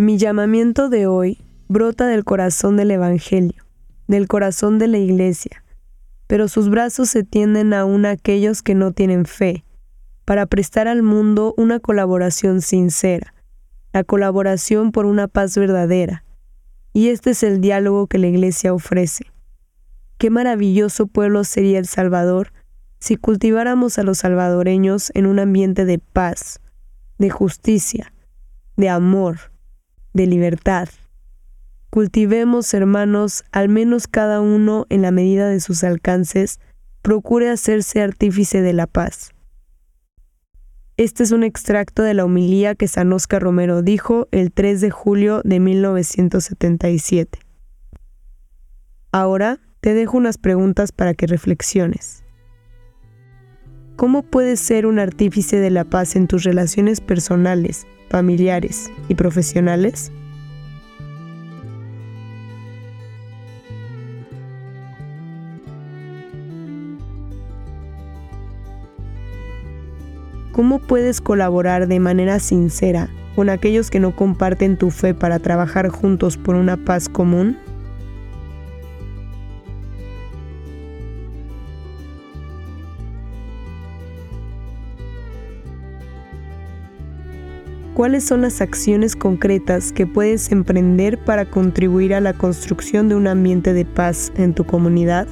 Mi llamamiento de hoy brota del corazón del Evangelio, del corazón de la Iglesia, pero sus brazos se tienden aún a aquellos que no tienen fe, para prestar al mundo una colaboración sincera, la colaboración por una paz verdadera. Y este es el diálogo que la Iglesia ofrece. Qué maravilloso pueblo sería El Salvador si cultiváramos a los salvadoreños en un ambiente de paz, de justicia, de amor, de libertad. Cultivemos, hermanos, al menos cada uno en la medida de sus alcances, procure hacerse artífice de la paz. Este es un extracto de la homilía que San Oscar Romero dijo el 3 de julio de 1977. Ahora te dejo unas preguntas para que reflexiones. ¿Cómo puedes ser un artífice de la paz en tus relaciones personales, familiares y profesionales? ¿Cómo puedes colaborar de manera sincera con aquellos que no comparten tu fe para trabajar juntos por una paz común? ¿Cuáles son las acciones concretas que puedes emprender para contribuir a la construcción de un ambiente de paz en tu comunidad?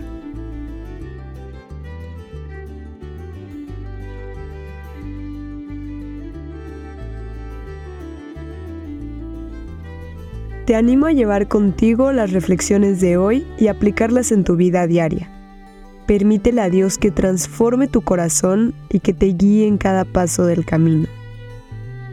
Te animo a llevar contigo las reflexiones de hoy y aplicarlas en tu vida diaria. Permítele a Dios que transforme tu corazón y que te guíe en cada paso del camino.